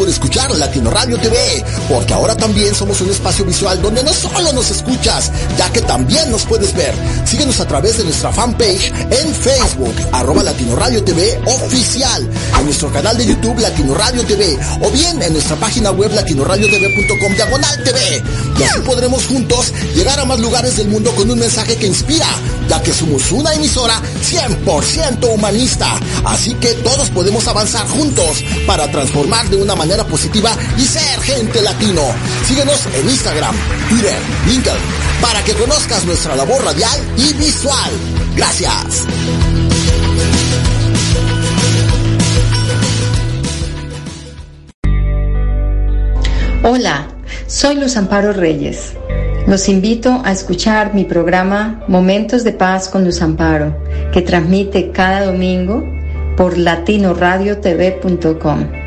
Por escuchar Latino Radio TV, porque ahora también somos un espacio visual donde no solo nos escuchas, ya que también nos puedes ver. Síguenos a través de nuestra fanpage en Facebook, arroba Latino Radio TV oficial, en nuestro canal de YouTube Latino Radio TV, o bien en nuestra página web latinoradiotv.com diagonal TV. Y así podremos juntos llegar a más lugares del mundo con un mensaje que inspira, ya que somos una emisora 100% humanista. Así que todos podemos avanzar juntos para transformar de una manera positiva y ser gente latino. Síguenos en Instagram, Twitter, LinkedIn, para que conozcas nuestra labor radial y visual. Gracias. Hola, soy Luz Amparo Reyes. Los invito a escuchar mi programa Momentos de Paz con Luz Amparo, que transmite cada domingo por latinoradiotv.com.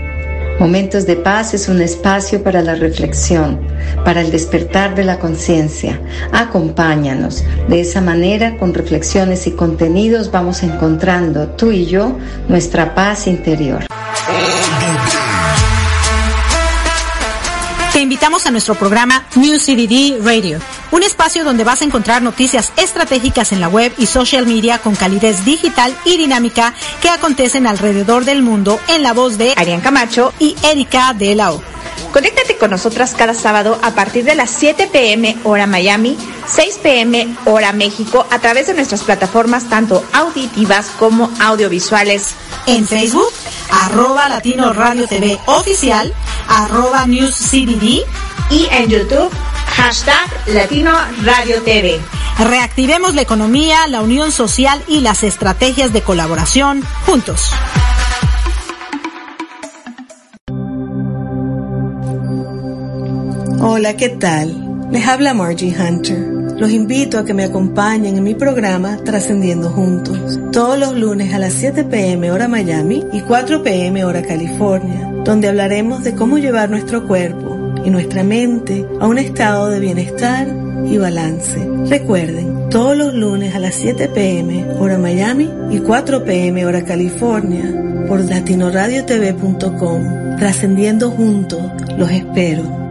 Momentos de Paz es un espacio para la reflexión, para el despertar de la conciencia. Acompáñanos. De esa manera, con reflexiones y contenidos, vamos encontrando tú y yo nuestra paz interior. Invitamos a nuestro programa New CDD Radio, un espacio donde vas a encontrar noticias estratégicas en la web y social media con calidez digital y dinámica que acontecen alrededor del mundo en la voz de Arián Camacho y Erika de la O. Conéctate con nosotras cada sábado a partir de las 7 pm hora Miami, 6 pm hora México a través de nuestras plataformas tanto auditivas como audiovisuales. En Facebook, arroba Latino Radio TV Oficial, arroba News CDD y en YouTube, hashtag Latino Radio TV. Reactivemos la economía, la unión social y las estrategias de colaboración juntos. Hola, ¿qué tal? Les habla Margie Hunter. Los invito a que me acompañen en mi programa Trascendiendo Juntos, todos los lunes a las 7 pm hora Miami y 4 pm hora California, donde hablaremos de cómo llevar nuestro cuerpo y nuestra mente a un estado de bienestar y balance. Recuerden, todos los lunes a las 7 pm hora Miami y 4 pm hora California por latinoradiotv.com. Trascendiendo juntos, los espero.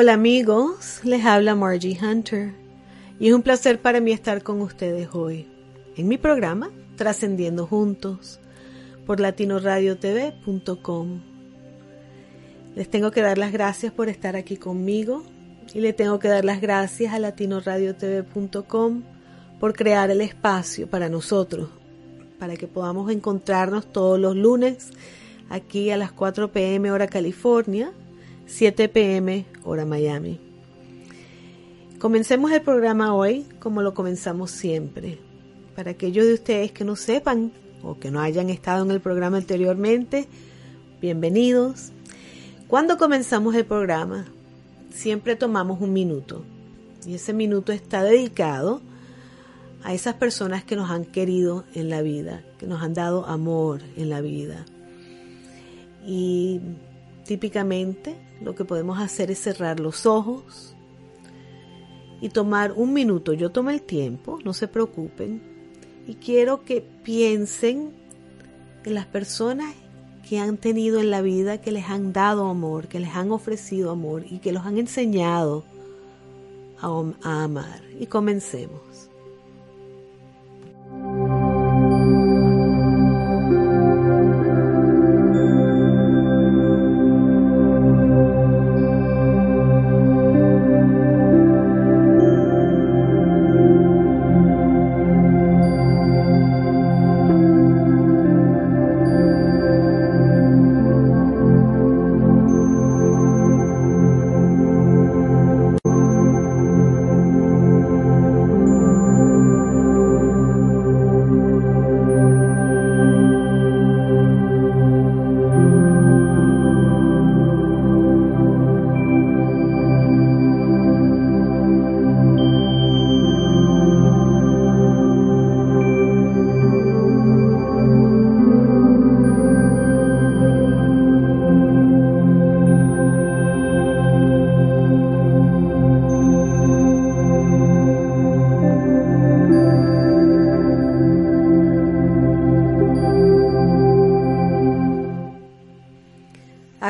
Hola amigos, les habla Margie Hunter y es un placer para mí estar con ustedes hoy en mi programa Trascendiendo Juntos por latinoradiotv.com. Les tengo que dar las gracias por estar aquí conmigo y le tengo que dar las gracias a latinoradiotv.com por crear el espacio para nosotros, para que podamos encontrarnos todos los lunes aquí a las 4 pm hora California 7 pm hora Miami. Comencemos el programa hoy como lo comenzamos siempre. Para aquellos de ustedes que no sepan o que no hayan estado en el programa anteriormente, bienvenidos. Cuando comenzamos el programa, siempre tomamos un minuto y ese minuto está dedicado a esas personas que nos han querido en la vida, que nos han dado amor en la vida. Y típicamente lo que podemos hacer es cerrar los ojos y tomar un minuto. Yo tomo el tiempo, no se preocupen. Y quiero que piensen en las personas que han tenido en la vida, que les han dado amor, que les han ofrecido amor y que los han enseñado a, a amar. Y comencemos.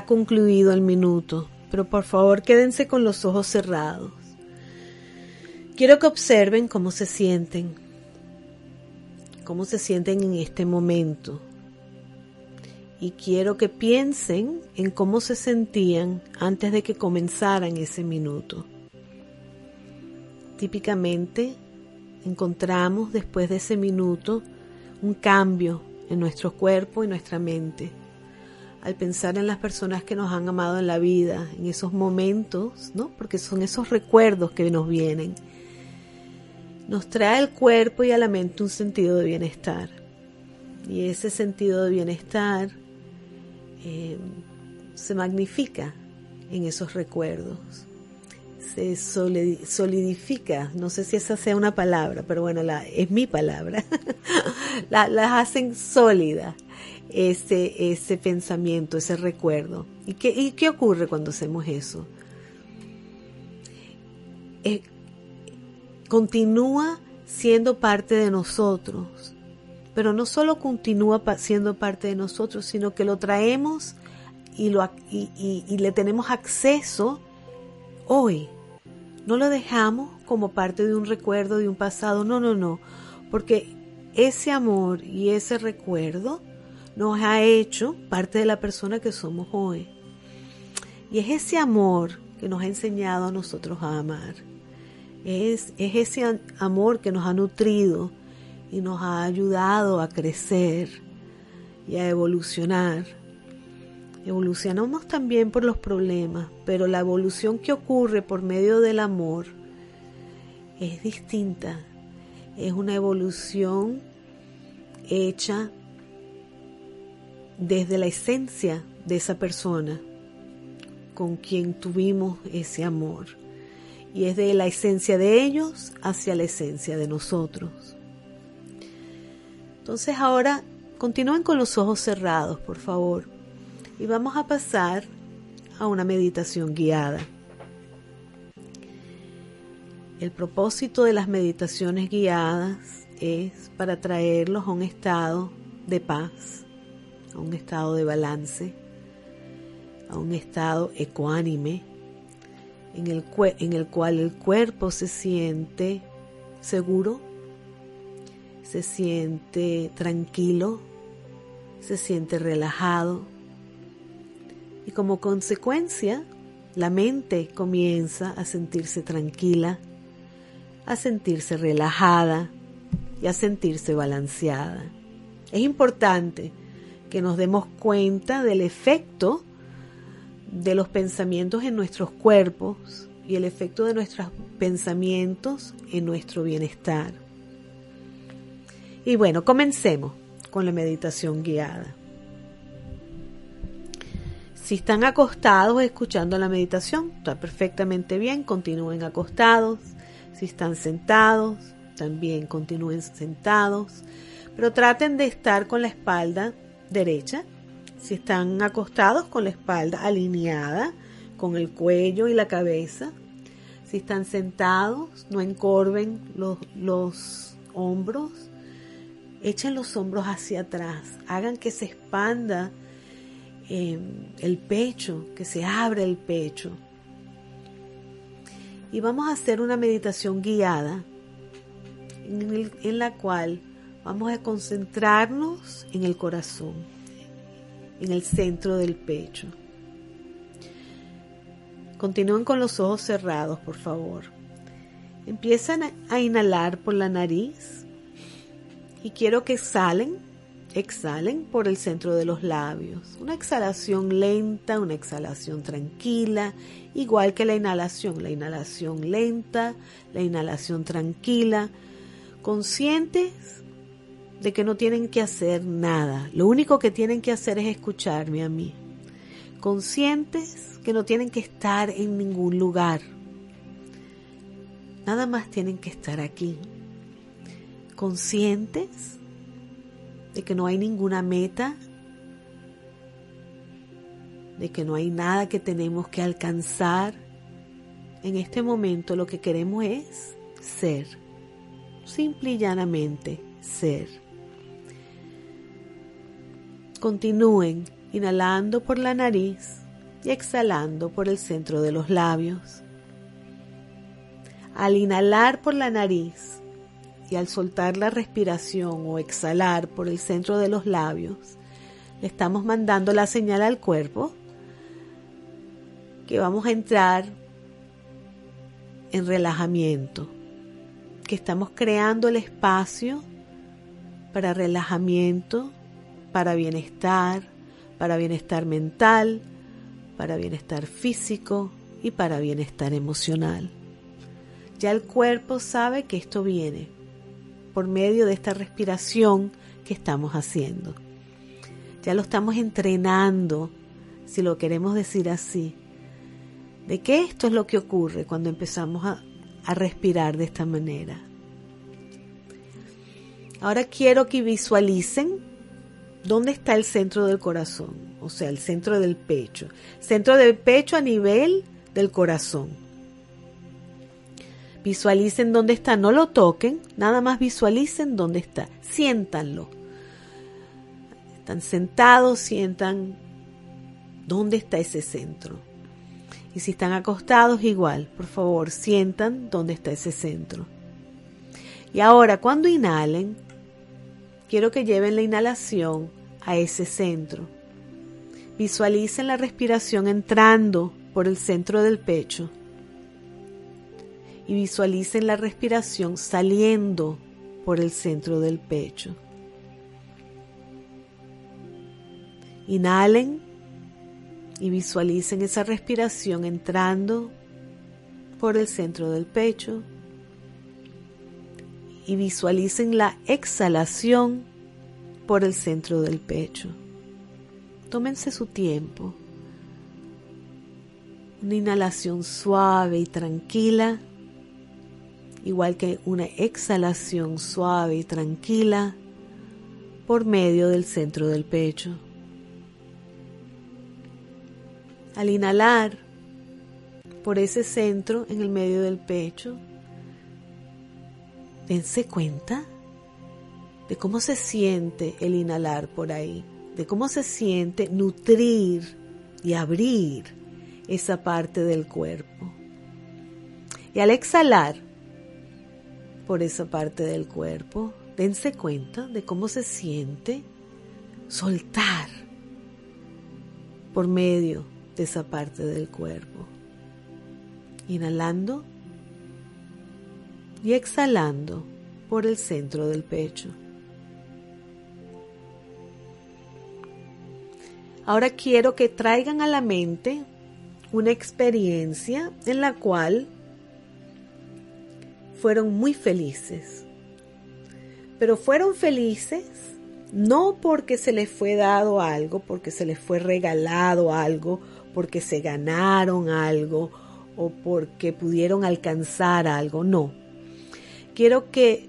Concluido el minuto, pero por favor quédense con los ojos cerrados. Quiero que observen cómo se sienten, cómo se sienten en este momento. Y quiero que piensen en cómo se sentían antes de que comenzaran ese minuto. Típicamente encontramos después de ese minuto un cambio en nuestro cuerpo y nuestra mente. Al pensar en las personas que nos han amado en la vida, en esos momentos, ¿no? Porque son esos recuerdos que nos vienen. Nos trae al cuerpo y a la mente un sentido de bienestar. Y ese sentido de bienestar eh, se magnifica en esos recuerdos, se solidifica, no sé si esa sea una palabra, pero bueno, es mi palabra, las hacen sólidas ese, ese pensamiento, ese recuerdo. ¿Y qué, ¿Y qué ocurre cuando hacemos eso? Eh, continúa siendo parte de nosotros. Pero no solo continúa siendo parte de nosotros, sino que lo traemos y, lo, y, le tenemos acceso hoy. No lo dejamos como parte de un recuerdo de un pasado, no, no, no, porque ese amor y ese recuerdo nos ha hecho parte de la persona que somos hoy. Y es ese amor que nos ha enseñado a nosotros a amar. Es, ese amor que nos ha nutrido y nos ha ayudado a crecer y a evolucionar. Evolucionamos también por los problemas, pero la evolución que ocurre por medio del amor es distinta. Es una evolución hecha desde la esencia de esa persona con quien tuvimos ese amor y es de la esencia de ellos hacia la esencia de nosotros. Entonces ahora continúen con los ojos cerrados, por favor, y vamos a pasar a una meditación guiada. El propósito de las meditaciones guiadas es para traerlos a un estado de paz, a un estado de balance, a un estado ecuánime, en el, en el cual el cuerpo se siente seguro, se siente tranquilo, se siente relajado y como consecuencia la mente comienza a sentirse tranquila, a sentirse relajada y a sentirse balanceada. Es importante que nos demos cuenta del efecto de los pensamientos en nuestros cuerpos y el efecto de nuestros pensamientos en nuestro bienestar. Y bueno, comencemos con la meditación guiada. Si están acostados escuchando la meditación, está perfectamente bien, continúen acostados. Si están sentados, también continúen sentados, pero traten de estar con la espalda derecha si están acostados con la espalda alineada, con el cuello y la cabeza. Si están sentados, no encorven los, hombros. Echen los hombros hacia atrás. Hagan que se expanda em, el pecho, que se abra el pecho. Y vamos a hacer una meditación guiada en la cual vamos a concentrarnos en el corazón en el centro del pecho. Continúen con los ojos cerrados, por favor. Empiezan a inhalar por la nariz y quiero que exhalen, exhalen por el centro de los labios. Una exhalación lenta, una exhalación tranquila, igual que la inhalación, la inhalación lenta, la inhalación tranquila, conscientes de que no tienen que hacer nada. Lo único que tienen que hacer es escucharme a mí. Conscientes que no tienen que estar en ningún lugar. Nada más tienen que estar aquí. Conscientes de que no hay ninguna meta, de que no hay nada que tenemos que alcanzar. En este momento lo que queremos es ser, simple y llanamente ser. Continúen inhalando por la nariz y exhalando por el centro de los labios. Al inhalar por la nariz y al soltar la respiración o exhalar por el centro de los labios, le estamos mandando la señal al cuerpo que vamos a entrar en relajamiento, que estamos creando el espacio para relajamiento, para bienestar, para bienestar mental, para bienestar físico y para bienestar emocional. Ya el cuerpo sabe que esto viene por medio de esta respiración que estamos haciendo. Ya lo estamos entrenando, si lo queremos decir así, de que esto es lo que ocurre cuando empezamos a, a respirar de esta manera. Ahora quiero que visualicen dónde está el centro del corazón, o sea, el centro del pecho. Centro del pecho a nivel del corazón. Visualicen dónde está, no lo toquen, nada más visualicen dónde está, siéntanlo. Están sentados, sientan dónde está ese centro. Y si están acostados, igual, por favor, sientan dónde está ese centro. Y ahora, cuando inhalen, quiero que lleven la inhalación a ese centro. Visualicen la respiración entrando por el centro del pecho y visualicen la respiración saliendo por el centro del pecho. Inhalen y visualicen esa respiración entrando por el centro del pecho y visualicen la exhalación por el centro del pecho. Tómense su tiempo. Una inhalación suave y tranquila, igual que una exhalación suave y tranquila por medio del centro del pecho. Al inhalar por ese centro en el medio del pecho, dense cuenta de cómo se siente el inhalar por ahí, de cómo se siente nutrir y abrir esa parte del cuerpo. Y al exhalar por esa parte del cuerpo, dense cuenta de cómo se siente soltar por medio de esa parte del cuerpo. Inhalando y exhalando por el centro del pecho. Ahora quiero que traigan a la mente una experiencia en la cual fueron muy felices. Pero fueron felices no porque se les fue dado algo, porque se les fue regalado algo, porque se ganaron algo o porque pudieron alcanzar algo, no quiero que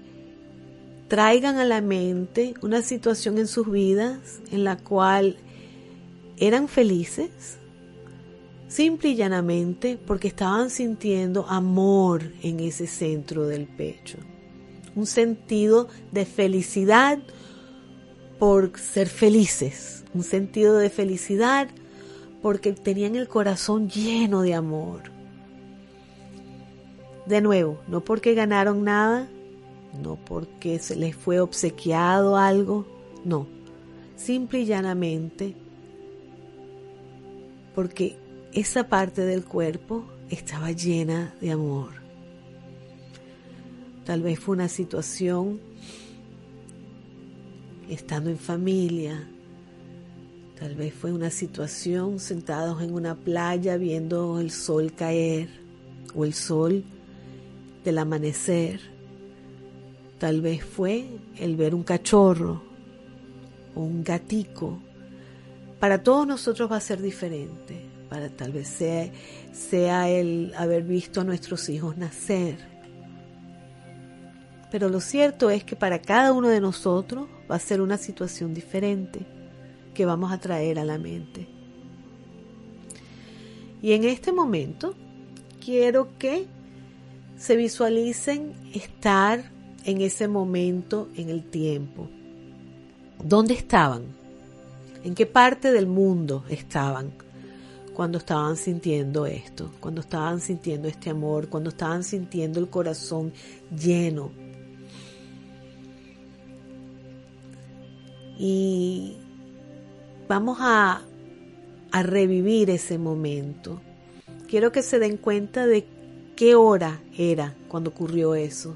traigan a la mente una situación en sus vidas en la cual eran felices, simple y llanamente porque estaban sintiendo amor en ese centro del pecho. Un sentido de felicidad por ser felices, un sentido de felicidad porque tenían el corazón lleno de amor. De nuevo, no porque ganaron nada, no porque se les fue obsequiado algo, no, simple y llanamente porque esa parte del cuerpo estaba llena de amor. Tal vez fue una situación estando en familia, tal vez fue una situación sentados en una playa viendo el sol caer o el sol del amanecer. Tal vez fue el ver un cachorro o un gatico. Para todos nosotros va a ser diferente. Para tal vez sea, sea el haber visto a nuestros hijos nacer. Pero lo cierto es que para cada uno de nosotros va a ser una situación diferente que vamos a traer a la mente. Y en este momento quiero que se visualicen estar en ese momento en el tiempo. ¿Dónde estaban? ¿En qué parte del mundo estaban? cuando estaban sintiendo esto, cuando estaban sintiendo este amor, cuando estaban sintiendo el corazón lleno. Y vamos a, a revivir ese momento. Quiero que se den cuenta de qué hora era cuando ocurrió eso.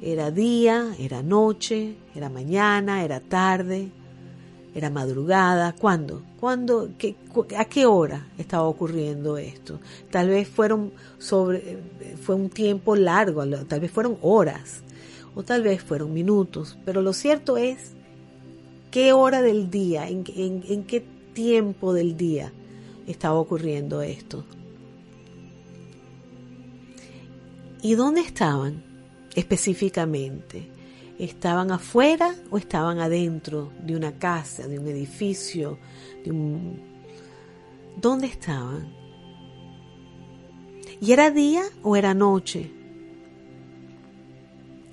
Era día, era noche, era mañana, era tarde, era madrugada. ¿Cuándo? ¿Cuándo? Qué, ¿A qué hora estaba ocurriendo esto? Tal vez fueron sobre, fue un tiempo largo, tal vez fueron horas o tal vez fueron minutos, pero lo cierto es qué hora del día, en, en qué tiempo del día estaba ocurriendo esto. ¿Y dónde estaban específicamente? ¿Estaban afuera o estaban adentro de una casa, de un edificio, de un... ¿Dónde estaban? ¿Y era día o era noche?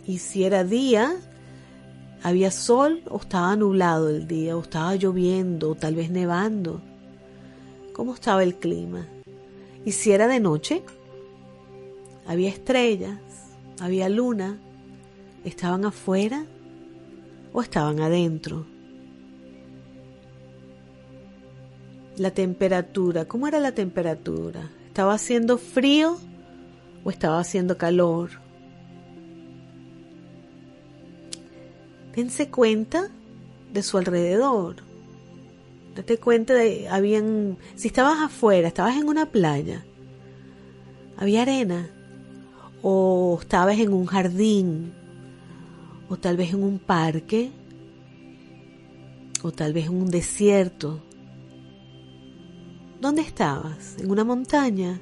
Y si era día, había sol o estaba nublado el día, o estaba lloviendo, o tal vez nevando. ¿Cómo estaba el clima? Y si era de noche, había estrellas, había luna, ¿Estaban afuera o estaban adentro? La temperatura, ¿cómo era la temperatura? ¿Estaba haciendo frío o estaba haciendo calor? Dense cuenta de su alrededor. Date cuenta de, habían, si estabas afuera, estabas en una playa, había arena, o estabas en un jardín, o tal vez en un parque, o tal vez en un desierto. ¿Dónde estabas? En una montaña.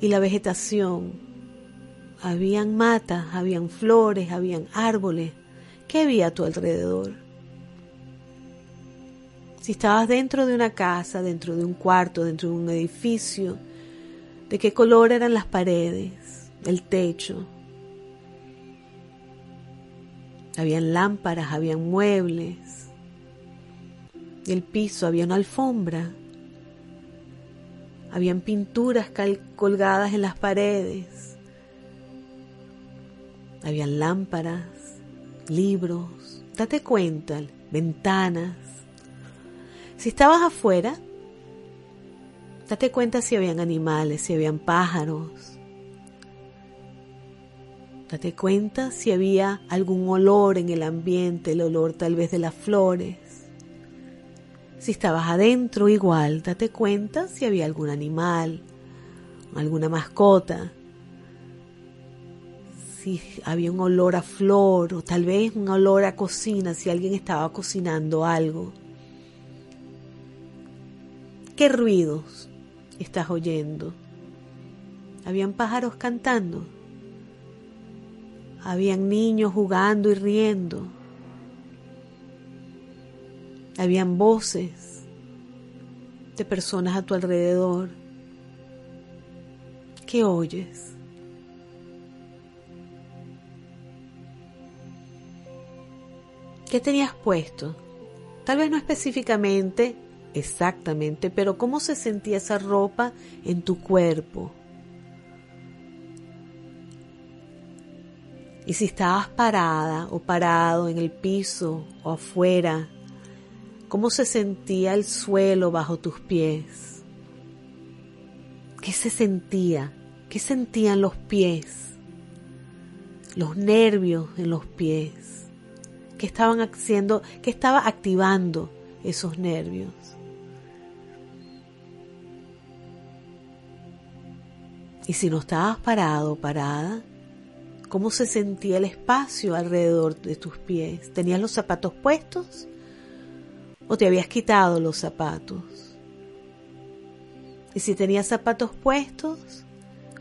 Y la vegetación, habían matas, habían flores, habían árboles. ¿Qué había a tu alrededor? Si estabas dentro de una casa, dentro de un cuarto, dentro de un edificio, ¿de qué color eran las paredes, el techo? Habían lámparas, habían muebles. Y el piso había una alfombra. Habían pinturas colgadas en las paredes. Habían lámparas, libros. Date cuenta, ventanas. Si estabas afuera, date cuenta si habían animales, si habían pájaros, Date cuenta si había algún olor en el ambiente, el olor tal vez de las flores. Si estabas adentro igual, date cuenta si había algún animal, alguna mascota. Si había un olor a flor o tal vez un olor a cocina, si alguien estaba cocinando algo. ¿Qué ruidos estás oyendo? ¿Habían pájaros cantando? Habían niños jugando y riendo. Habían voces de personas a tu alrededor. ¿Qué oyes? ¿Qué tenías puesto? Tal vez no específicamente, exactamente, pero ¿cómo se sentía esa ropa en tu cuerpo? Y si estabas parada o parado en el piso o afuera, ¿cómo se sentía el suelo bajo tus pies? ¿Qué se sentía? ¿Qué sentían los pies? Los nervios en los pies. ¿Qué estaban haciendo? ¿Qué estaba activando esos nervios? Y si no estabas parado parada, cómo se sentía el espacio alrededor de tus pies. ¿Tenías los zapatos puestos o te habías quitado los zapatos? Y si tenías zapatos puestos,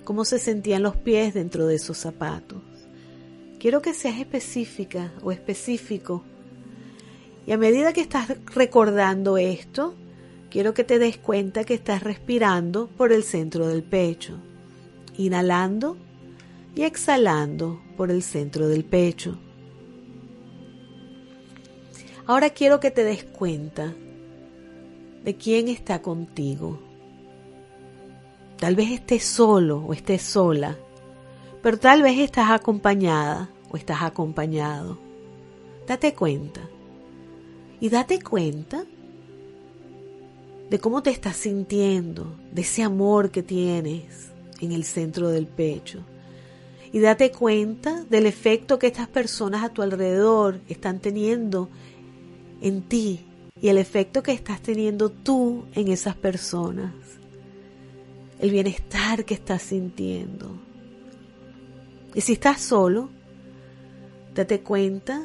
¿cómo se sentían los pies dentro de esos zapatos? Quiero que seas específica o específico. Y a medida que estás recordando esto, quiero que te des cuenta que estás respirando por el centro del pecho, inhalando y exhalando por el centro del pecho. Ahora quiero que te des cuenta de quién está contigo. Tal vez estés solo o estés sola, pero tal vez estás acompañada o estás acompañado. Date cuenta. Y date cuenta de cómo te estás sintiendo, de ese amor que tienes en el centro del pecho. Y date cuenta del efecto que estas personas a tu alrededor están teniendo en ti y el efecto que estás teniendo tú en esas personas. El bienestar que estás sintiendo. Y si estás solo, date cuenta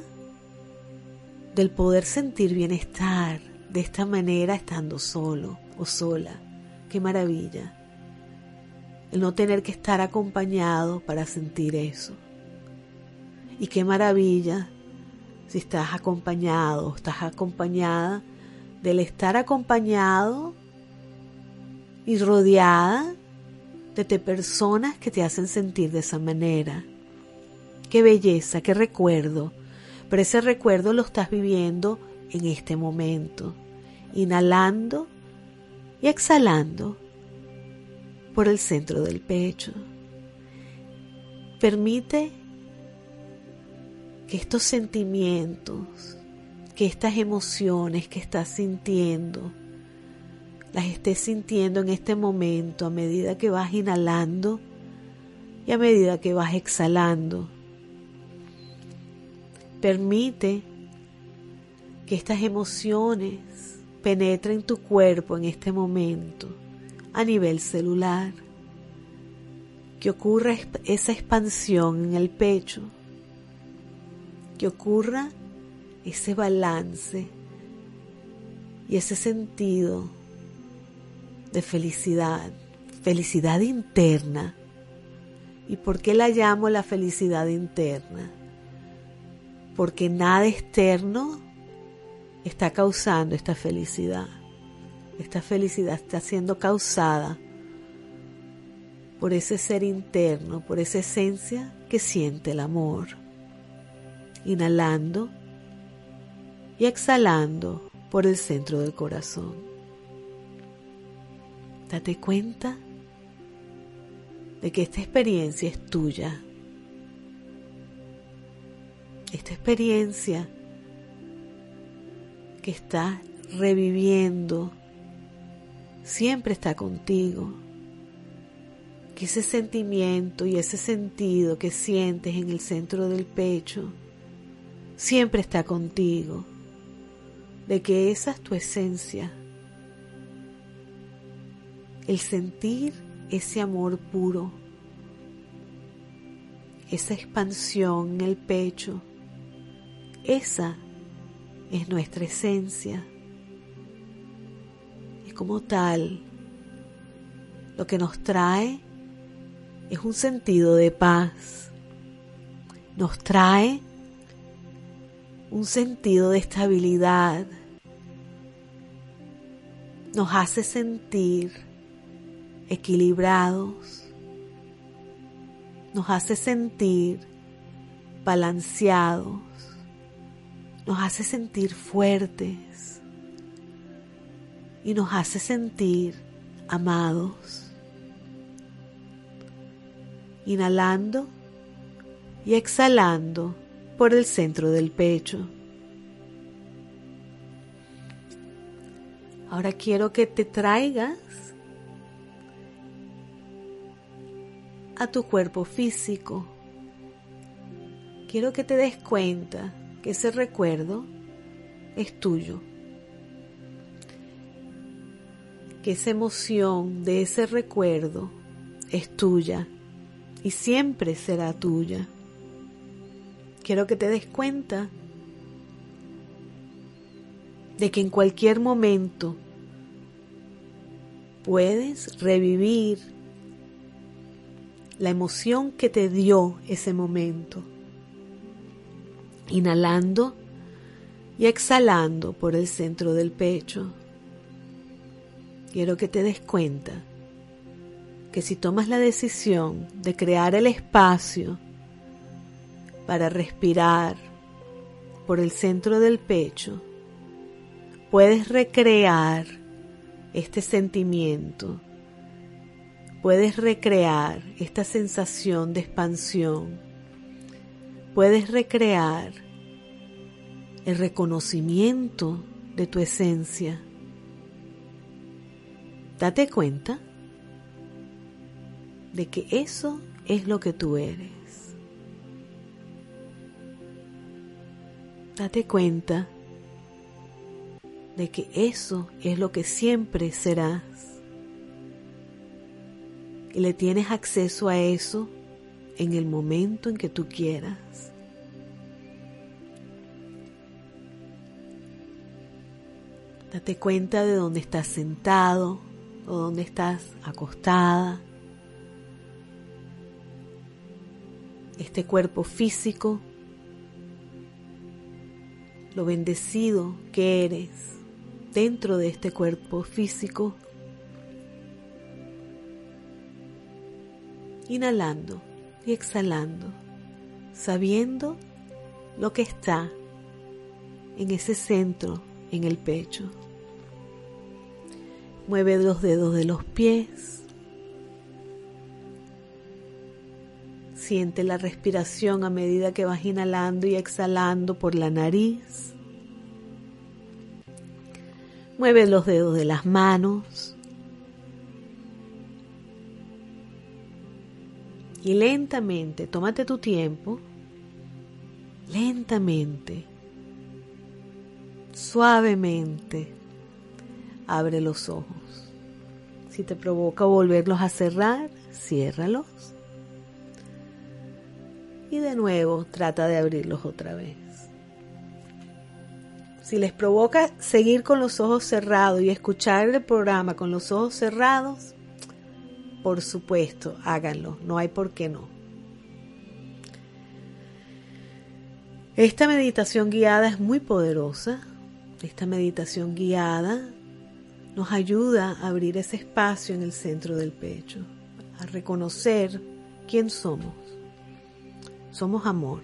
del poder sentir bienestar de esta manera estando solo o sola. Qué maravilla. El no tener que estar acompañado para sentir eso. Y qué maravilla si estás acompañado estás acompañada del estar acompañado y rodeada de personas que te hacen sentir de esa manera. Qué belleza, qué recuerdo. Pero ese recuerdo lo estás viviendo en este momento, inhalando y exhalando por el centro del pecho. Permite que estos sentimientos, que estas emociones que estás sintiendo, las estés sintiendo en este momento a medida que vas inhalando y a medida que vas exhalando. Permite que estas emociones penetren tu cuerpo en este momento a nivel celular, que ocurra esa expansión en el pecho, que ocurra ese balance y ese sentido de felicidad, felicidad interna. ¿Y por qué la llamo la felicidad interna? Porque nada externo está causando esta felicidad. Esta felicidad está siendo causada por ese ser interno, por esa esencia que siente el amor. Inhalando y exhalando por el centro del corazón. Date cuenta de que esta experiencia es tuya. Esta experiencia que está reviviendo siempre está contigo. Que ese sentimiento y ese sentido que sientes en el centro del pecho siempre está contigo. De que esa es tu esencia. El sentir ese amor puro, esa expansión en el pecho, esa es nuestra esencia. Como tal, lo que nos trae es un sentido de paz. Nos trae un sentido de estabilidad. Nos hace sentir equilibrados. Nos hace sentir balanceados nos hace sentir fuertes y nos hace sentir amados. Inhalando y exhalando por el centro del pecho. Ahora quiero que te traigas a tu cuerpo físico. Quiero que te des cuenta que ese recuerdo es tuyo, que esa emoción de ese recuerdo es tuya y siempre será tuya. Quiero que te des cuenta de que en cualquier momento puedes revivir la emoción que te dio ese momento inhalando y exhalando por el centro del pecho. Quiero que te des cuenta que si tomas la decisión de crear el espacio para respirar por el centro del pecho, puedes recrear este sentimiento, puedes recrear esta sensación de expansión, puedes recrear el reconocimiento de tu esencia. Date cuenta de que eso es lo que tú eres. Date cuenta de que eso es lo que siempre serás. Y le tienes acceso a eso en el momento en que tú quieras. Date cuenta de dónde estás sentado o dónde estás acostada. Este cuerpo físico, lo bendecido que eres dentro de este cuerpo físico. Inhalando y exhalando, sabiendo lo que está en ese centro en el pecho. Mueve los dedos de los pies. Siente la respiración a medida que vas inhalando y exhalando por la nariz. Mueve los dedos de las manos. Y lentamente, tómate tu tiempo, lentamente, suavemente, abre los ojos. Si te provoca volverlos a cerrar, ciérralos. Y de nuevo trata de abrirlos otra vez. Si les provoca seguir con los ojos cerrados y escuchar el programa con los ojos cerrados, por supuesto, háganlo. No hay por qué no. Esta meditación guiada es muy poderosa. Esta meditación guiada nos ayuda a abrir ese espacio en el centro del pecho, a reconocer quién somos. Somos amor.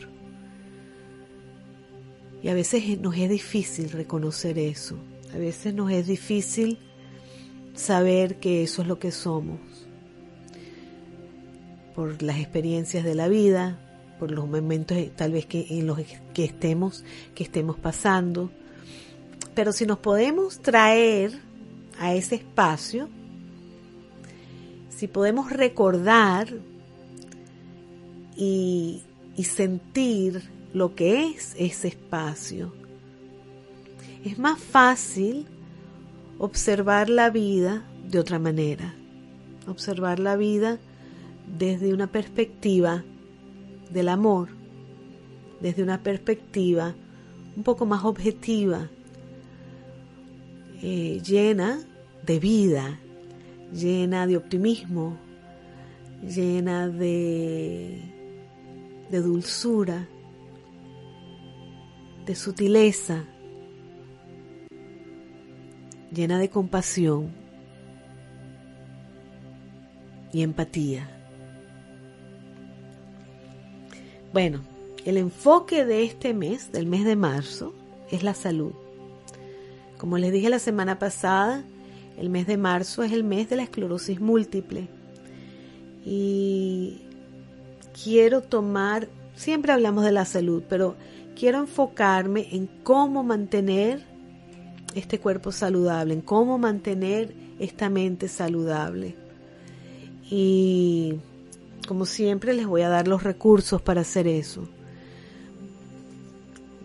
Y a veces nos es difícil reconocer eso. A veces nos es difícil saber que eso es lo que somos. Por las experiencias de la vida, por los momentos tal vez que en los que estemos, que estemos pasando. Pero si nos podemos traer a ese espacio, si podemos recordar y, sentir lo que es ese espacio, es más fácil observar la vida de otra manera, observar la vida desde una perspectiva del amor, desde una perspectiva un poco más objetiva, eh, llena de vida, llena de optimismo, llena de, de dulzura, de sutileza, llena de compasión y empatía. Bueno, el enfoque de este mes, del mes de marzo, es la salud. Como les dije la semana pasada, el mes de marzo es el mes de la esclerosis múltiple. Y quiero tomar, siempre hablamos de la salud, pero quiero enfocarme en cómo mantener este cuerpo saludable, en cómo mantener esta mente saludable. Y como siempre les voy a dar los recursos para hacer eso.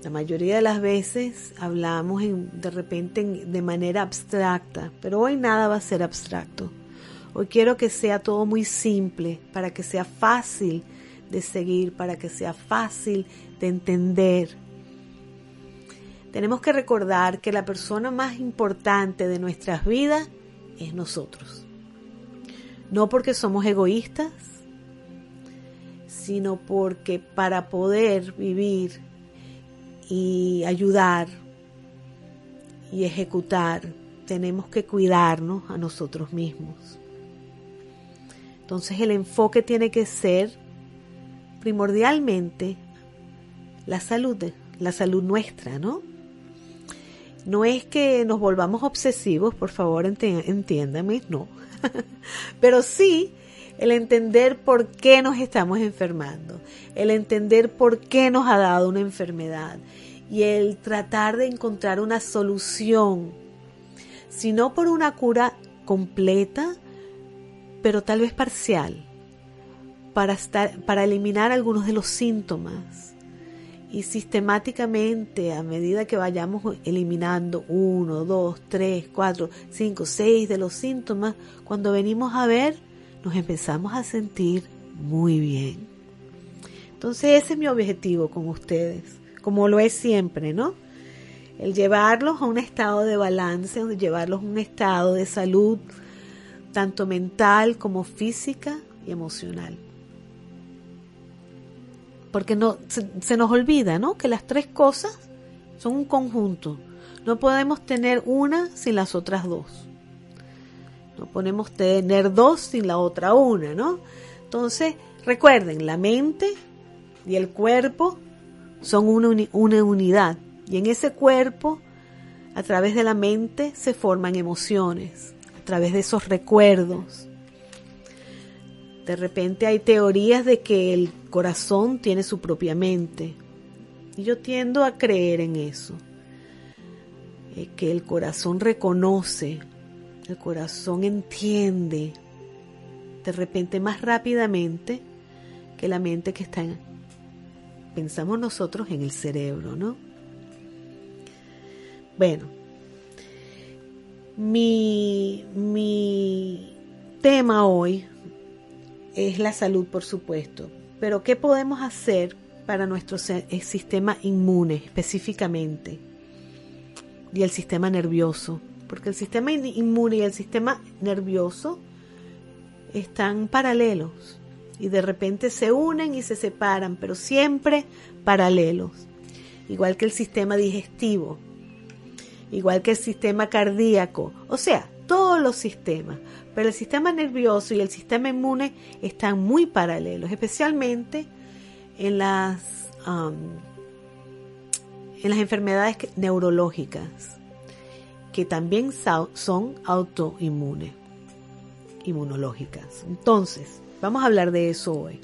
La mayoría de las veces hablamos de repente de manera abstracta, pero hoy nada va a ser abstracto. Hoy quiero que sea todo muy simple para que sea fácil de seguir, para que sea fácil de entender. Tenemos que recordar que la persona más importante de nuestras vidas es nosotros. No porque somos egoístas, sino porque para poder vivir y ayudar y ejecutar, tenemos que cuidarnos a nosotros mismos. Entonces el enfoque tiene que ser primordialmente la salud, la salud nuestra, ¿no? No es que nos volvamos obsesivos, por favor, entiéndame, no. Pero sí el entender por qué nos estamos enfermando, el entender por qué nos ha dado una enfermedad. Y el tratar de encontrar una solución, si no por una cura completa, pero tal vez parcial, para, estar, para eliminar algunos de los síntomas. Y sistemáticamente, a medida que vayamos eliminando uno, dos, tres, cuatro, cinco, seis de los síntomas, cuando venimos a ver, nos empezamos a sentir muy bien. Entonces ese es mi objetivo con ustedes, como lo es siempre, ¿no? El llevarlos a un estado de balance, llevarlos a un estado de salud, tanto mental como física y emocional. Porque no, se, se nos olvida, ¿no? Que las tres cosas son un conjunto. No podemos tener una sin las otras dos. No podemos tener dos sin la otra una, ¿no? Entonces, recuerden, la mente y el cuerpo son una, una unidad. Y en ese cuerpo, a través de la mente, se forman emociones, a través de esos recuerdos. De repente hay teorías de que el corazón tiene su propia mente. Y yo tiendo a creer en eso. Eh, que el corazón reconoce el corazón entiende de repente más rápidamente que la mente que está en, pensamos nosotros en el cerebro, ¿no? Bueno, mi, mi tema hoy es la salud, por supuesto, pero ¿qué podemos hacer para nuestro sistema inmune específicamente y el sistema nervioso? Porque el sistema inmune y el sistema nervioso están paralelos y de repente se unen y se separan, pero siempre paralelos, igual que el sistema digestivo, igual que el sistema cardíaco, o sea, todos los sistemas, pero el sistema nervioso y el sistema inmune están muy paralelos, especialmente en las, um, en las enfermedades neurológicas que también son autoinmunes, inmunológicas. Entonces, vamos a hablar de eso hoy.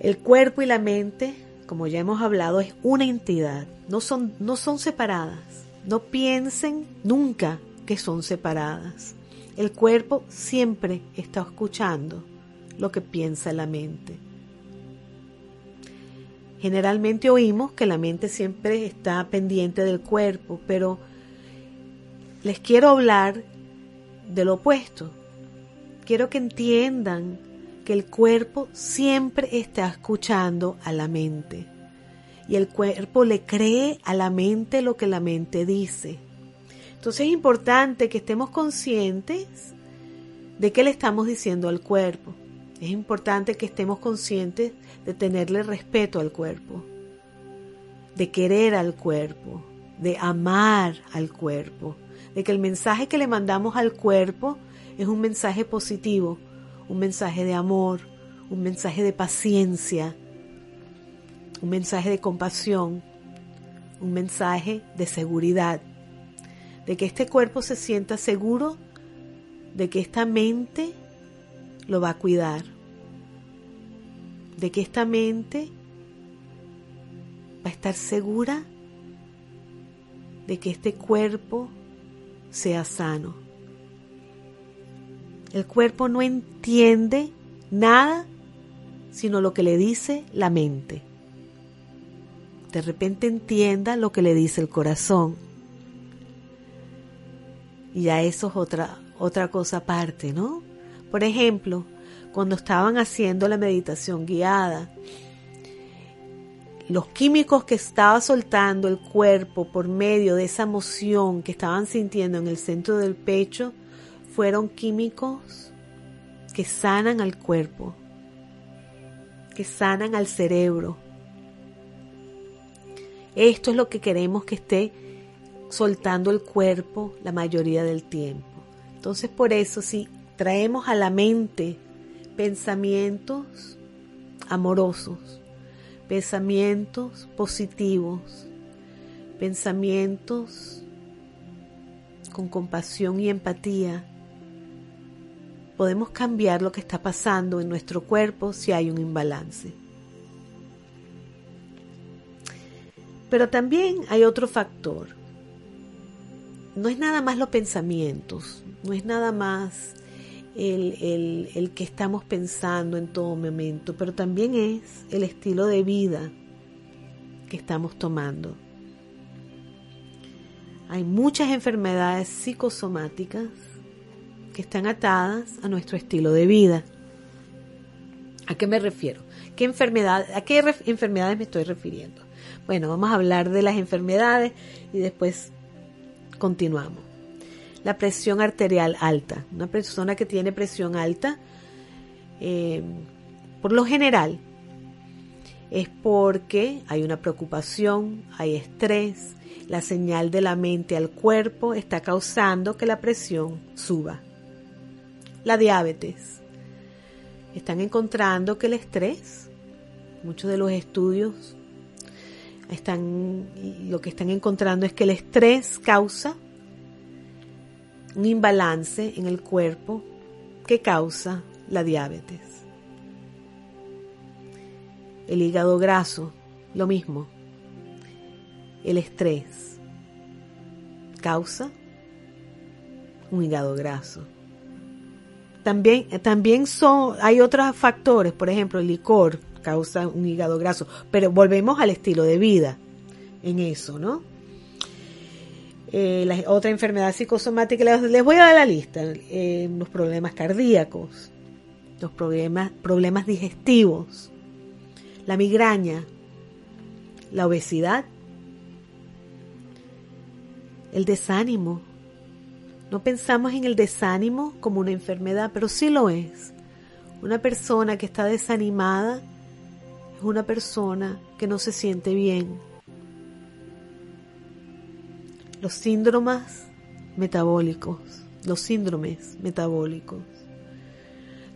El cuerpo y la mente, como ya hemos hablado, es una entidad, no son, no son separadas. No piensen nunca que son separadas. El cuerpo siempre está escuchando lo que piensa la mente. Generalmente oímos que la mente siempre está pendiente del cuerpo, pero les quiero hablar de lo opuesto. Quiero que entiendan que el cuerpo siempre está escuchando a la mente y el cuerpo le cree a la mente lo que la mente dice. Entonces es importante que estemos conscientes de qué le estamos diciendo al cuerpo. Es importante que estemos conscientes de tenerle respeto al cuerpo, de querer al cuerpo, de amar al cuerpo, de que el mensaje que le mandamos al cuerpo es un mensaje positivo, un mensaje de amor, un mensaje de paciencia, un mensaje de compasión, un mensaje de seguridad, de que este cuerpo se sienta seguro de que esta mente lo va a cuidar, de que esta mente va a estar segura de que este cuerpo sea sano. El cuerpo no entiende nada sino lo que le dice la mente. De repente entienda lo que le dice el corazón. Y ya eso es otra, otra cosa aparte, ¿no? Por ejemplo, cuando estaban haciendo la meditación guiada. Los químicos que estaba soltando el cuerpo por medio de esa emoción que estaban sintiendo en el centro del pecho fueron químicos que sanan al cuerpo, que sanan al cerebro. Esto es lo que queremos que esté soltando el cuerpo la mayoría del tiempo. Entonces por eso si traemos a la mente pensamientos amorosos, pensamientos positivos, pensamientos con compasión y empatía, podemos cambiar lo que está pasando en nuestro cuerpo si hay un imbalance. Pero también hay otro factor. No es nada más los pensamientos, no es nada más el, que estamos pensando en todo momento, pero también es el estilo de vida que estamos tomando. Hay muchas enfermedades psicosomáticas que están atadas a nuestro estilo de vida. ¿A qué me refiero? ¿Qué enfermedad, ¿A qué enfermedades me estoy refiriendo? Bueno, vamos a hablar de las enfermedades y después continuamos. La presión arterial alta. Una persona que tiene presión alta, eh, por lo general, es porque hay una preocupación, hay estrés, la señal de la mente al cuerpo está causando que la presión suba. La diabetes. Están encontrando que el estrés, muchos de los estudios están, lo que están encontrando es que el estrés causa un imbalance en el cuerpo que causa la diabetes. El hígado graso, lo mismo. El estrés causa un hígado graso. También, también son, hay otros factores, por ejemplo, el licor, causa un hígado graso. Pero volvemos al estilo de vida en eso, ¿no? Eh, otra enfermedad psicosomática, les, voy a dar la lista, eh, los problemas cardíacos, los problemas, problemas digestivos, la migraña, la obesidad, el desánimo. No pensamos en el desánimo como una enfermedad, pero sí lo es. Una persona que está desanimada una persona que no se siente bien. Los síndromes metabólicos, los síndromes metabólicos.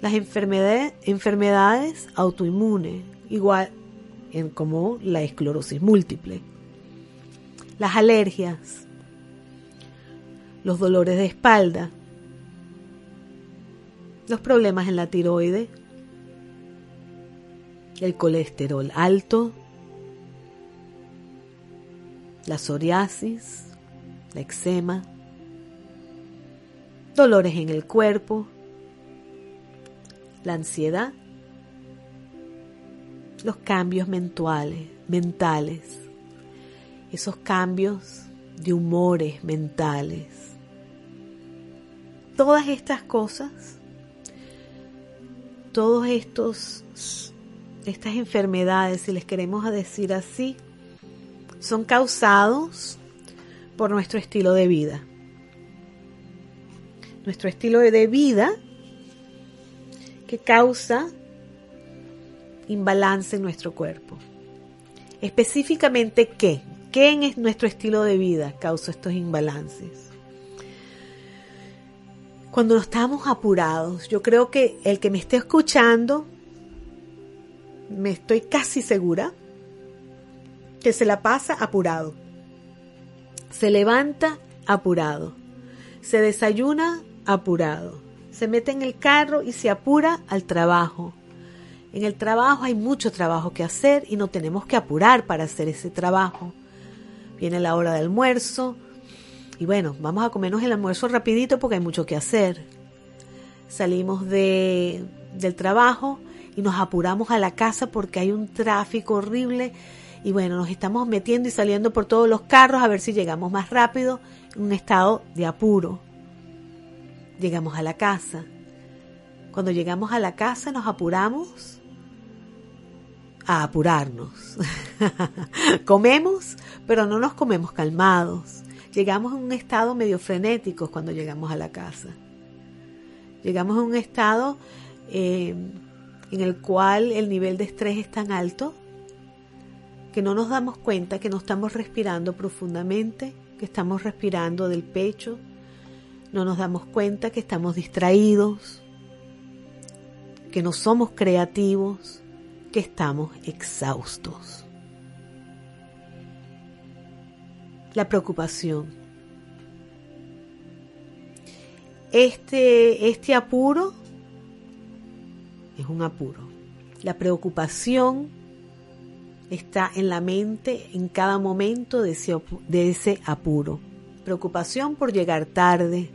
Las enfermedades, enfermedades autoinmunes, igual en como la esclerosis múltiple. Las alergias, los dolores de espalda, los problemas en la tiroide, el colesterol alto, la psoriasis, la eczema, dolores en el cuerpo, la ansiedad, los cambios mentales, mentales, esos cambios de humores mentales. Todas estas cosas, todos estos estas enfermedades, si les queremos decir así, son causados por nuestro estilo de vida. Nuestro estilo de vida que causa imbalance en nuestro cuerpo. Específicamente, ¿qué? ¿Qué en nuestro estilo de vida causa estos imbalances? Cuando estamos apurados, yo creo que el que me esté escuchando me estoy casi segura que se la pasa apurado. Se levanta apurado. Se desayuna apurado. Se mete en el carro y se apura al trabajo. En el trabajo hay mucho trabajo que hacer y no tenemos que apurar para hacer ese trabajo. Viene la hora del almuerzo y bueno, vamos a comernos el almuerzo rapidito porque hay mucho que hacer. Salimos de, del trabajo y nos apuramos a la casa porque hay un tráfico horrible y bueno, nos estamos metiendo y saliendo por todos los carros a ver si llegamos más rápido en un estado de apuro. Llegamos a la casa. Cuando llegamos a la casa nos apuramos a apurarnos. comemos, pero no nos comemos calmados. Llegamos en un estado medio frenético cuando llegamos a la casa. Llegamos en un estado eh, en el cual el nivel de estrés es tan alto que no nos damos cuenta que no estamos respirando profundamente, que estamos respirando del pecho, no nos damos cuenta que estamos distraídos, que no somos creativos, que estamos exhaustos. la preocupación. Este, este apuro es un apuro. La preocupación está en la mente en cada momento de ese, apuro. Preocupación por llegar tarde.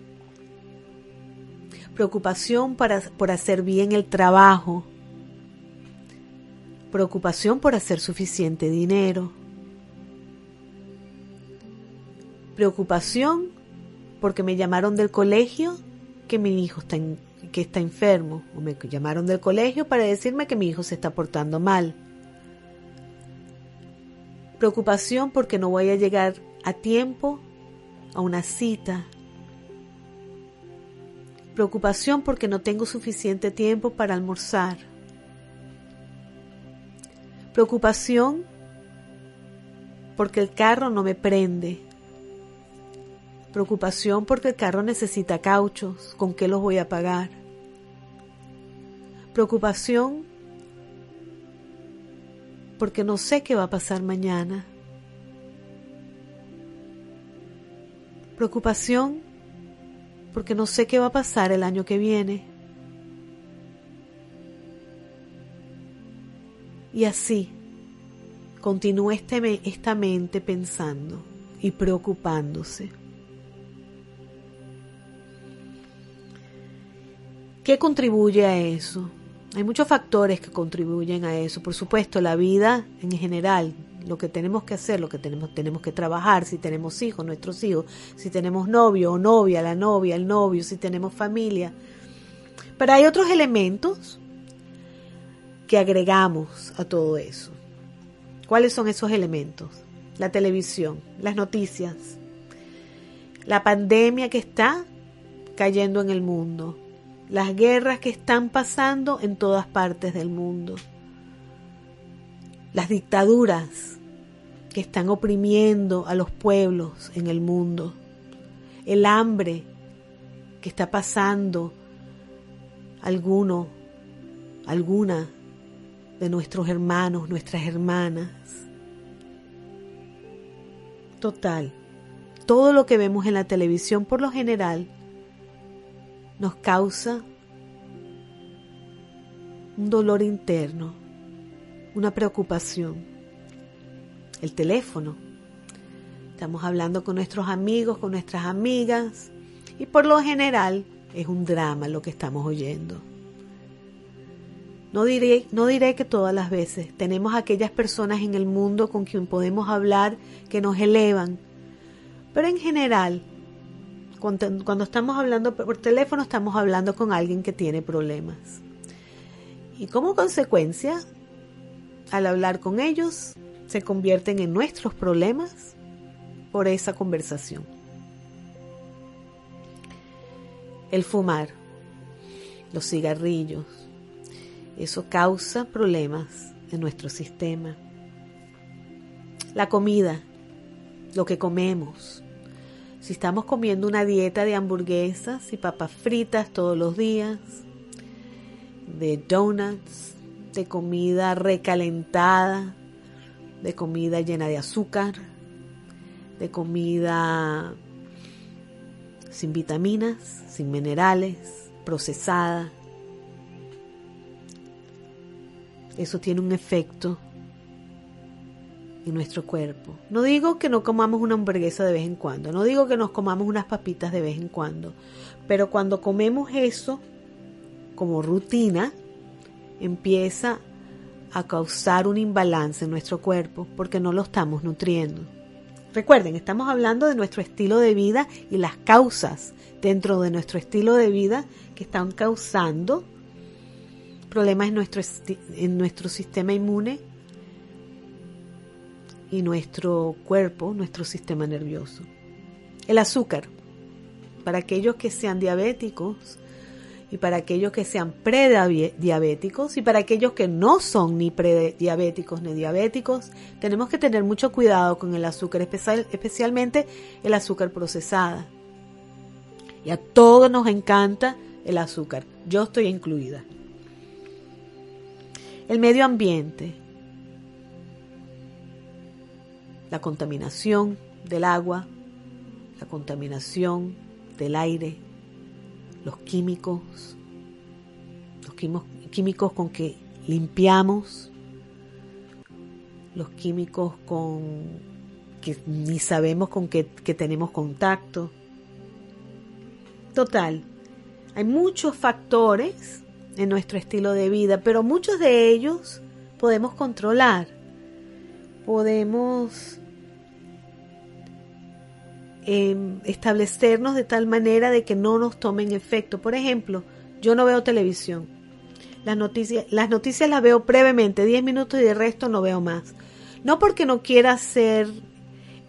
Preocupación para, por hacer bien el trabajo. Preocupación por hacer suficiente dinero. Preocupación porque me llamaron del colegio que mi hijo está, que está enfermo. O me llamaron del colegio para decirme que mi hijo se está portando mal preocupación porque no voy a llegar a tiempo a una cita, preocupación porque no tengo suficiente tiempo para almorzar, preocupación porque el carro no me prende, preocupación porque el carro necesita cauchos, ¿con qué los voy a pagar? Preocupación porque no sé qué va a pasar mañana. Preocupación porque no sé qué va a pasar el año que viene. Y así continúa este esta mente pensando y preocupándose. ¿Qué contribuye a eso? Hay muchos factores que contribuyen a eso. Por supuesto, la vida en general, lo que tenemos que hacer, lo que tenemos, tenemos que trabajar, si tenemos hijos, nuestros hijos, si tenemos novio o novia, la novia, el novio, si tenemos familia. Pero hay otros elementos que agregamos a todo eso. ¿Cuáles son esos elementos? La televisión, las noticias, la pandemia que está cayendo en el mundo, las guerras que están pasando en todas partes del mundo, las dictaduras que están oprimiendo a los pueblos en el mundo, el hambre que está pasando alguno, alguna de nuestros hermanos, nuestras hermanas. Total, todo lo que vemos en la televisión por lo general nos causa un dolor interno, una preocupación. El teléfono. Estamos hablando con nuestros amigos, con nuestras amigas y por lo general es un drama lo que estamos oyendo. No diré, no diré que todas las veces tenemos aquellas personas en el mundo con quien podemos hablar que nos elevan, pero en general cuando, estamos hablando por teléfono, estamos hablando con alguien que tiene problemas. Y como consecuencia, al hablar con ellos, se convierten en nuestros problemas por esa conversación. El fumar, los cigarrillos, eso causa problemas en nuestro sistema. La comida, lo que comemos, si estamos comiendo una dieta de hamburguesas y papas fritas todos los días, de donuts, de comida recalentada, de comida llena de azúcar, de comida sin vitaminas, sin minerales, procesada. Eso tiene un efecto en nuestro cuerpo. No digo que no comamos una hamburguesa de vez en cuando, no digo que nos comamos unas papitas de vez en cuando, pero cuando comemos eso como rutina, empieza a causar un imbalance en nuestro cuerpo porque no lo estamos nutriendo. Recuerden, estamos hablando de nuestro estilo de vida y las causas dentro de nuestro estilo de vida que están causando problemas en nuestro, en nuestro sistema inmune y nuestro cuerpo, nuestro sistema nervioso. El azúcar, para aquellos que sean diabéticos y para aquellos que sean prediabéticos y para aquellos que no son ni prediabéticos ni diabéticos, tenemos que tener mucho cuidado con el azúcar, especialmente el azúcar procesada. Y a todos nos encanta el azúcar, yo estoy incluida. El medio ambiente, la contaminación, del agua, la contaminación del aire, los químicos, los químicos con que limpiamos, los químicos con que ni sabemos con qué que tenemos contacto. Total, hay muchos factores en nuestro estilo de vida, pero muchos de ellos podemos controlar. Podemos em, establecernos de tal manera de que no nos tomen efecto. Por ejemplo, yo no veo televisión. Las noticias, las noticias veo brevemente, 10 minutos y de resto no veo más. No porque no quiera ser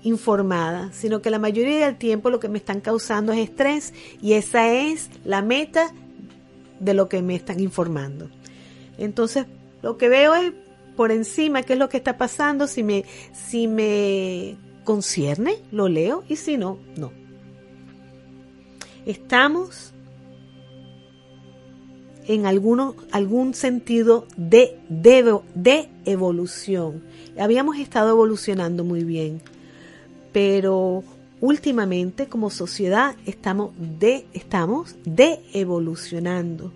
informada, sino que la mayoría del tiempo lo que me están causando es estrés y esa es la meta de lo que me están informando. Entonces, lo que veo es por encima qué es lo que está pasando, si me, si me concierne, lo leo y si no, no. Estamos en alguno, algún sentido de, de, de evolución. Habíamos estado evolucionando muy bien pero últimamente como sociedad estamos de, estamos de evolucionando.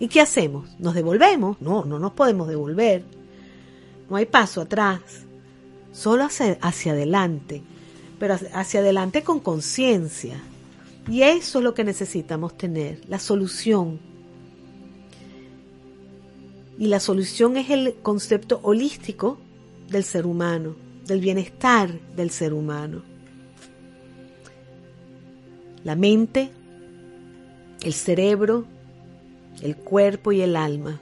¿Y qué hacemos? ¿Nos devolvemos? No, no nos podemos devolver. No hay paso atrás, solo hacia, hacia adelante, pero hacia adelante con conciencia. Y eso es lo que necesitamos tener, la solución. Y la solución es el concepto holístico del ser humano del bienestar del ser humano. La mente, el cerebro, el cuerpo y el alma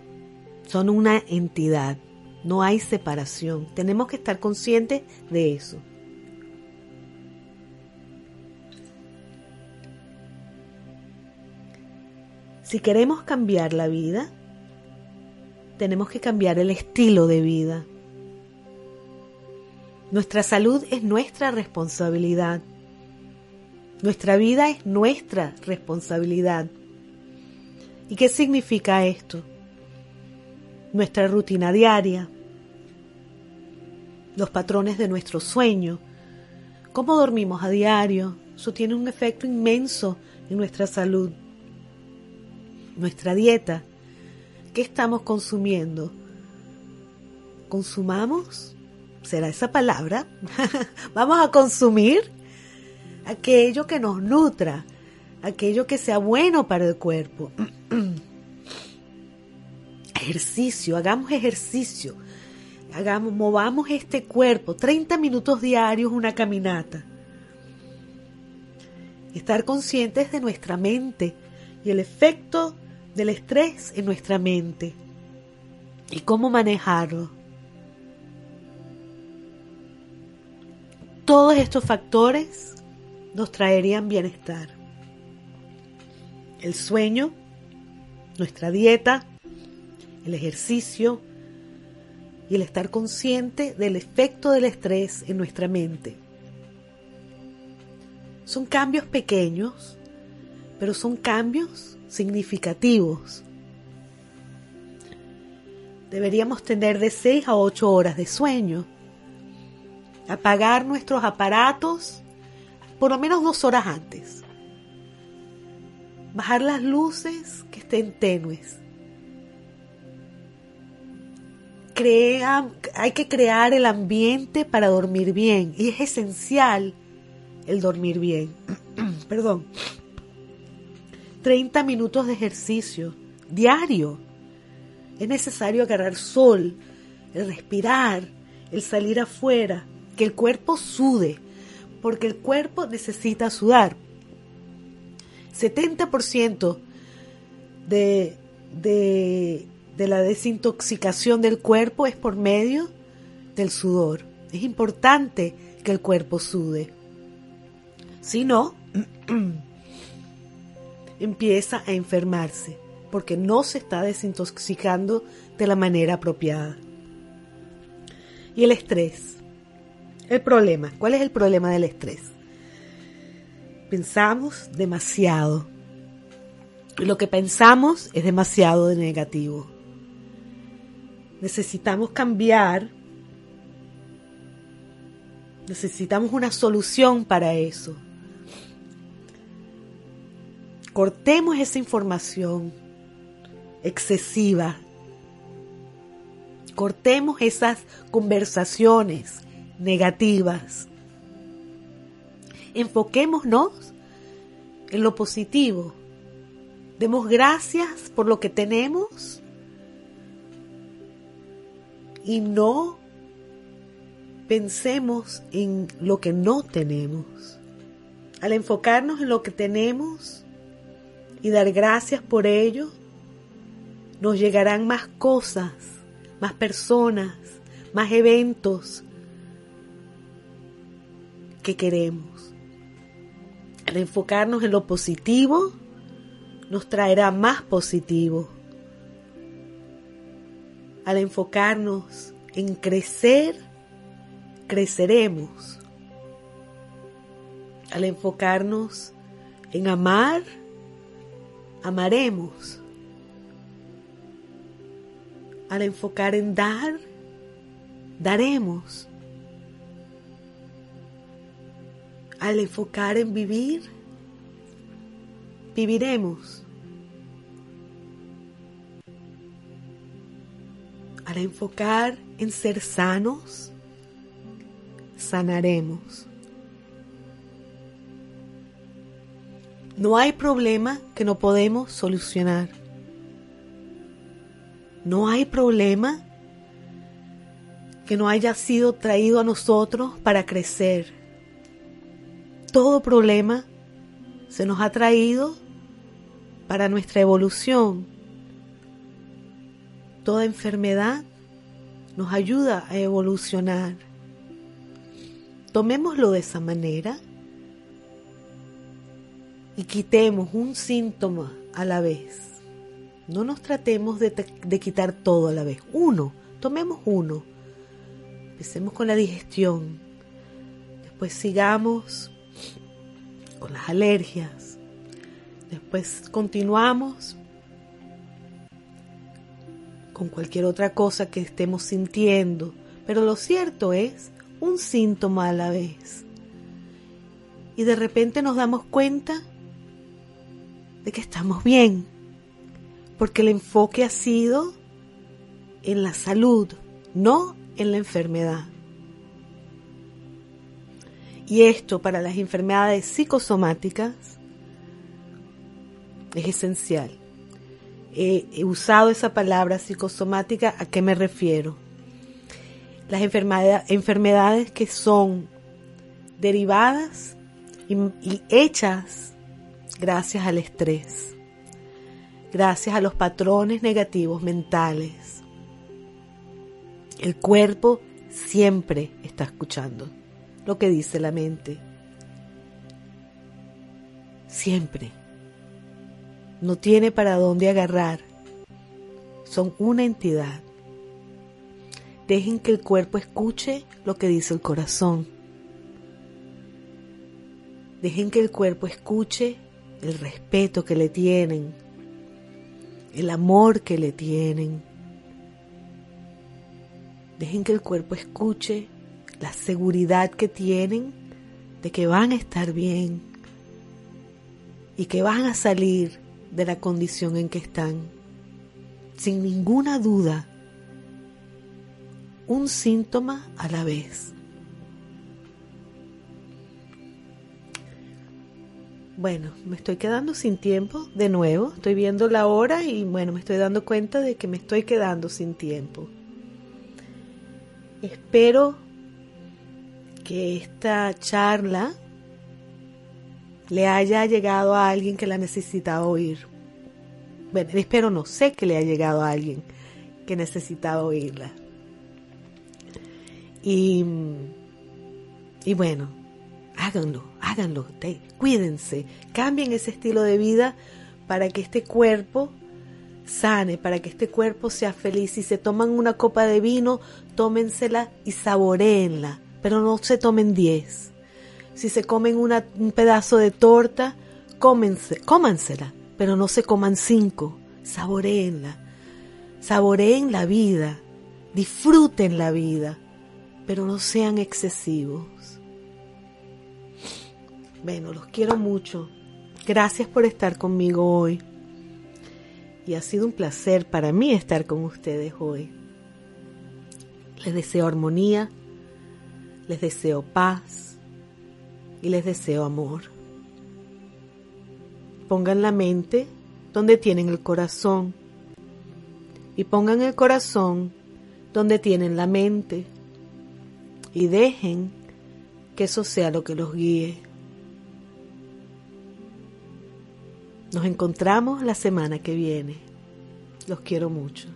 son una entidad. No hay separación. Tenemos que estar conscientes de eso. Si queremos cambiar la vida, tenemos que cambiar el estilo de vida. Nuestra salud es nuestra responsabilidad. Nuestra vida es nuestra responsabilidad. ¿Y qué significa esto? Nuestra rutina diaria, los patrones de nuestro sueño, cómo dormimos a diario, eso tiene un efecto inmenso en nuestra salud. Nuestra dieta, ¿qué estamos consumiendo? ¿Consumamos será esa palabra, vamos a consumir aquello que nos nutra, aquello que sea bueno para el cuerpo. ejercicio, hagamos ejercicio, hagamos, movamos este cuerpo, 30 minutos diarios, una caminata. Estar conscientes de nuestra mente y el efecto del estrés en nuestra mente y cómo manejarlo. Todos estos factores nos traerían bienestar. El sueño, nuestra dieta, el ejercicio y el estar consciente del efecto del estrés en nuestra mente. Son cambios pequeños, pero son cambios significativos. Deberíamos tener de 6 a 8 horas de sueño apagar nuestros aparatos por lo menos dos horas antes. Bajar las luces que estén tenues. Crea, hay que crear el ambiente para dormir bien y es esencial el dormir bien. Perdón. 30 minutos de ejercicio diario. Es necesario agarrar sol, el respirar, el salir afuera, que el cuerpo sude, porque el cuerpo necesita sudar. 70% de, de, de la desintoxicación del cuerpo es por medio del sudor. Es importante que el cuerpo sude. Si no, empieza a enfermarse porque no se está desintoxicando de la manera apropiada. Y el estrés. El problema, ¿cuál es el problema del estrés? Pensamos demasiado. lo que pensamos es demasiado de negativo. Necesitamos cambiar Necesitamos una solución para eso. Cortemos esa información excesiva. Cortemos esas conversaciones negativas. Enfoquémonos en lo positivo. Demos gracias por lo que tenemos y no pensemos en lo que no tenemos. Al enfocarnos en lo que tenemos y dar gracias por ello, nos llegarán más cosas, más personas, más eventos que queremos. Al enfocarnos en lo positivo, nos traerá más positivo. Al enfocarnos en crecer, creceremos. Al enfocarnos en amar, amaremos. Al enfocar en dar, daremos. Al enfocar en vivir, viviremos. Al enfocar en ser sanos, sanaremos. No hay problema que no podemos solucionar. No hay problema que no haya sido traído a nosotros para crecer. Todo problema se nos ha traído para nuestra evolución. Toda enfermedad nos ayuda a evolucionar. Tomémoslo de esa manera y quitemos un síntoma a la vez. No nos tratemos de, quitar todo a la vez. Uno, tomemos uno. Empecemos con la digestión. Después sigamos con las alergias. Después continuamos con cualquier otra cosa que estemos sintiendo. Pero lo cierto es un síntoma a la vez. Y de repente nos damos cuenta de que estamos bien, porque el enfoque ha sido en la salud, no en la enfermedad. Y esto para las enfermedades psicosomáticas es esencial. He usado esa palabra psicosomática, ¿a qué me refiero? las enfermedades que son derivadas y, hechas gracias al estrés, gracias a los patrones negativos mentales. El cuerpo siempre está escuchando lo que dice la mente. Siempre. No tiene para dónde agarrar. Son una entidad. Dejen que el cuerpo escuche lo que dice el corazón. Dejen que el cuerpo escuche el respeto que le tienen, el amor que le tienen. Dejen que el cuerpo escuche la seguridad que tienen de que van a estar bien y que van a salir de la condición en que están, sin ninguna duda un síntoma a la vez. Bueno, me estoy quedando sin tiempo de nuevo. Estoy viendo la hora y bueno, me estoy dando cuenta de que me estoy quedando sin tiempo. Espero que esta charla le haya llegado a alguien que la necesita oír. Bueno, espero no, sé que le ha llegado a alguien que necesita oírla. Y, y bueno, háganlo, háganlo, cuídense, cambien ese estilo de vida para que este cuerpo sane, para que este cuerpo sea feliz. Si se toman una copa de vino, tómensela y saboreenla, pero no se tomen diez. Si se comen un pedazo de torta, cómense, cómansela, pero no se coman cinco, saboreenla. Saboreen la vida, disfruten la vida pero no sean excesivos. Bueno, los quiero mucho. Gracias por estar conmigo hoy. Y ha sido un placer para mí estar con ustedes hoy. Les deseo armonía, les deseo paz y les deseo amor. Pongan la mente donde tienen el corazón y pongan el corazón donde tienen la mente y dejen que eso sea lo que los guíe. Nos encontramos la semana que viene. Los quiero mucho.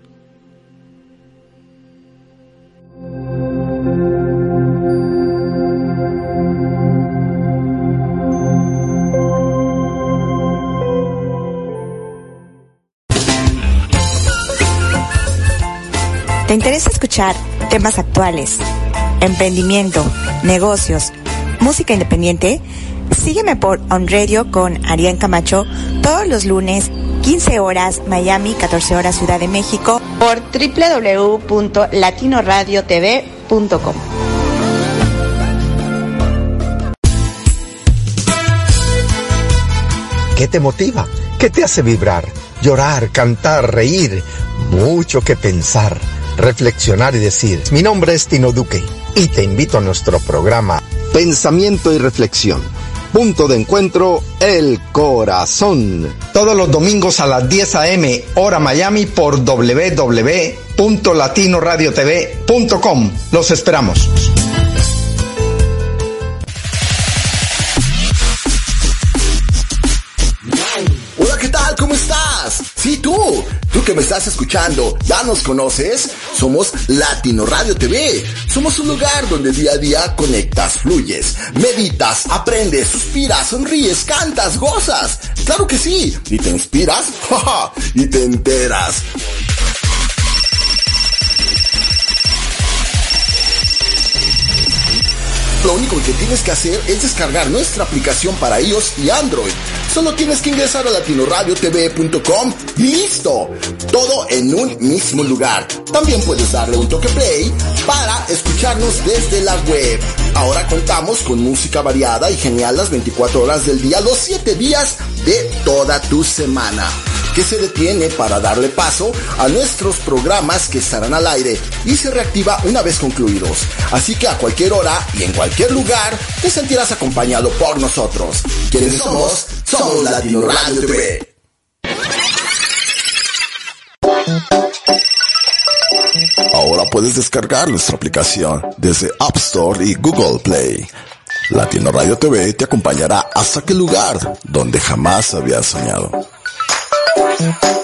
¿Te interesa escuchar temas actuales, emprendimiento, negocios, música independiente? Sígueme por On Radio con Arián Camacho todos los lunes, 15 horas Miami, 14 horas Ciudad de México, por www.latinoradiotv.com. ¿Qué te motiva? ¿Qué te hace vibrar? Llorar, cantar, reír, mucho que pensar, reflexionar y decir. Mi nombre es Tino Duque y te invito a nuestro programa Pensamiento y Reflexión Punto de encuentro, El Corazón. Todos los domingos a las 10 a.m. hora Miami por www.latinoradiotv.com. Los esperamos. Que me estás escuchando, ¿ya nos conoces? Somos Latino Radio TV. Somos un lugar donde día a día conectas, fluyes, meditas, aprendes, suspiras, sonríes, cantas, gozas. Claro que sí. Y te inspiras, y te enteras. Lo único que tienes que hacer es descargar nuestra aplicación para iOS y Android. Solo tienes que ingresar a latinoradiotv.com y listo. Todo en un mismo lugar. También puedes darle un toque play para escucharnos desde la web. Ahora contamos con música variada y genial las 24 horas del día, los 7 días de toda tu semana que se detiene para darle paso a nuestros programas que estarán al aire y se reactiva una vez concluidos. Así que a cualquier hora y en cualquier lugar te sentirás acompañado por nosotros. ¿Quiénes somos? Somos Latino Radio TV. Ahora puedes descargar nuestra aplicación desde App Store y Google Play. Latino Radio TV te acompañará hasta aquel lugar donde jamás habías soñado. Thank you.